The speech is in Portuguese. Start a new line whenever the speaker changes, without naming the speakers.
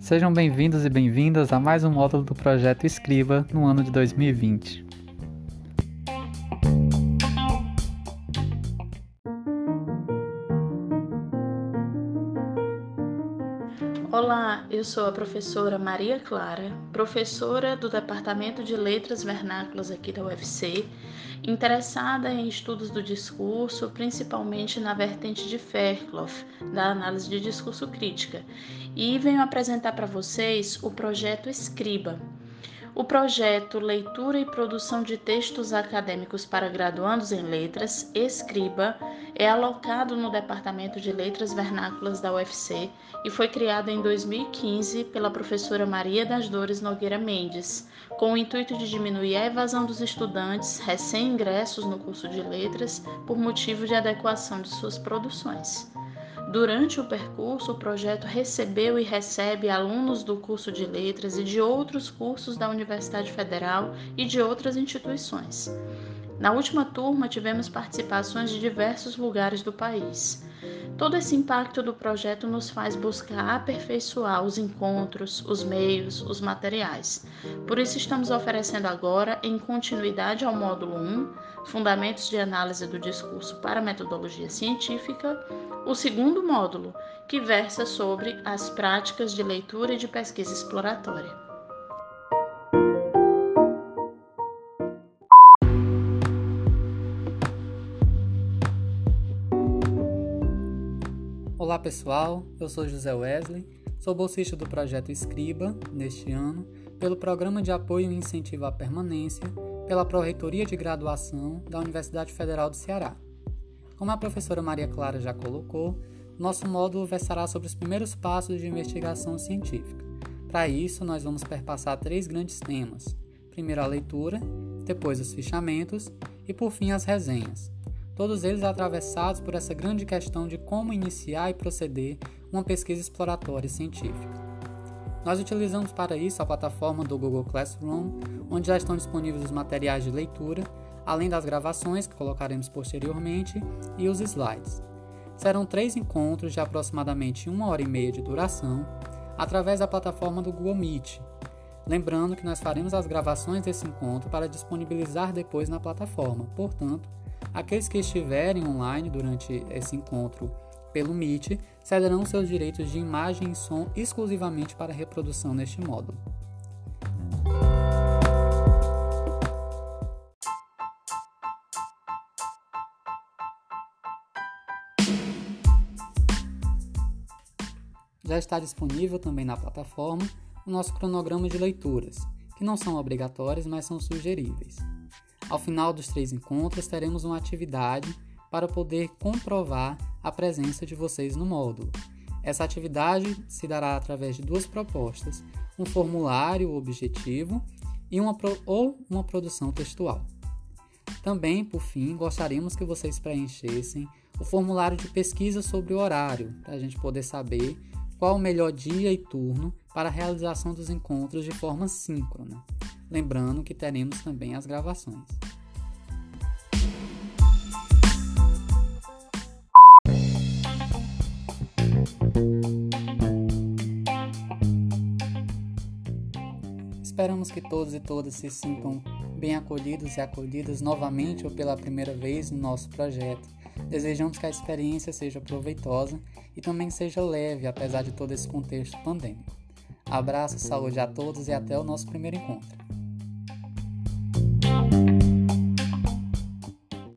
Sejam bem-vindos e bem-vindas a mais um módulo do projeto Escriba no ano de 2020.
Olá, eu sou a professora Maria Clara, professora do Departamento de Letras Vernáculas aqui da UFC, interessada em estudos do discurso, principalmente na vertente de Fairclough, da análise de discurso crítica, e venho apresentar para vocês o projeto Escriba. O projeto Leitura e Produção de Textos Acadêmicos para Graduandos em Letras, Escriba, é alocado no Departamento de Letras Vernáculas da UFC e foi criado em 2015 pela professora Maria das Dores Nogueira Mendes, com o intuito de diminuir a evasão dos estudantes recém-ingressos no curso de letras por motivo de adequação de suas produções. Durante o percurso, o projeto recebeu e recebe alunos do curso de letras e de outros cursos da Universidade Federal e de outras instituições. Na última turma, tivemos participações de diversos lugares do país. Todo esse impacto do projeto nos faz buscar aperfeiçoar os encontros, os meios, os materiais. Por isso, estamos oferecendo agora, em continuidade ao módulo 1, Fundamentos de Análise do Discurso para Metodologia Científica, o segundo módulo, que versa sobre as práticas de leitura e de pesquisa exploratória.
Olá pessoal, eu sou José Wesley, sou bolsista do projeto Escriba neste ano, pelo Programa de Apoio e Incentivo à Permanência, pela Pró-Reitoria de Graduação da Universidade Federal do Ceará. Como a professora Maria Clara já colocou, nosso módulo versará sobre os primeiros passos de investigação científica. Para isso, nós vamos perpassar três grandes temas: primeiro a leitura, depois os fichamentos e por fim as resenhas. Todos eles atravessados por essa grande questão de como iniciar e proceder uma pesquisa exploratória científica. Nós utilizamos para isso a plataforma do Google Classroom, onde já estão disponíveis os materiais de leitura além das gravações que colocaremos posteriormente e os slides. Serão três encontros de aproximadamente uma hora e meia de duração através da plataforma do Google Meet. Lembrando que nós faremos as gravações desse encontro para disponibilizar depois na plataforma. Portanto, aqueles que estiverem online durante esse encontro pelo Meet cederão seus direitos de imagem e som exclusivamente para reprodução neste módulo. Já está disponível também na plataforma o nosso cronograma de leituras, que não são obrigatórias, mas são sugeríveis. Ao final dos três encontros, teremos uma atividade para poder comprovar a presença de vocês no módulo. Essa atividade se dará através de duas propostas: um formulário objetivo e uma ou uma produção textual. Também, por fim, gostaríamos que vocês preenchessem o formulário de pesquisa sobre o horário, para a gente poder saber qual o melhor dia e turno para a realização dos encontros de forma síncrona. Lembrando que teremos também as gravações. Esperamos que todos e todas se sintam bem acolhidos e acolhidas novamente ou pela primeira vez no nosso projeto Desejamos que a experiência seja proveitosa e também seja leve, apesar de todo esse contexto pandêmico. Abraço, saúde a todos e até o nosso primeiro encontro.